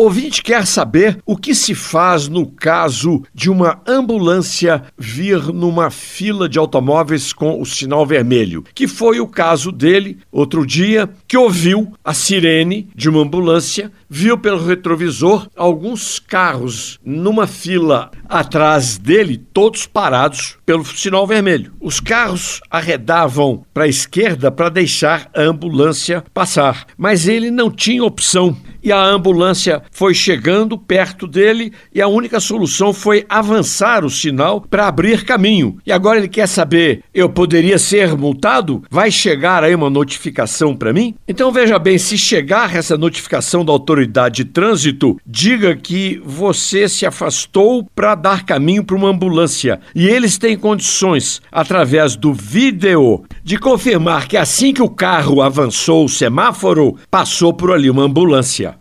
Ouvinte quer saber o que se faz no caso de uma ambulância vir numa fila de automóveis com o sinal vermelho, que foi o caso dele outro dia, que ouviu a sirene de uma ambulância, viu pelo retrovisor alguns carros numa fila atrás dele, todos parados pelo sinal vermelho. Os carros arredavam para a esquerda para deixar a ambulância passar, mas ele não tinha opção e a ambulância foi chegando perto dele e a única solução foi avançar o sinal para abrir caminho. E agora ele quer saber: eu poderia ser multado? Vai chegar aí uma notificação para mim? Então veja bem, se chegar essa notificação da autoridade de trânsito, diga que você se afastou para dar caminho para uma ambulância e eles têm condições, através do vídeo, de confirmar que assim que o carro avançou o semáforo, passou por ali uma ambulância.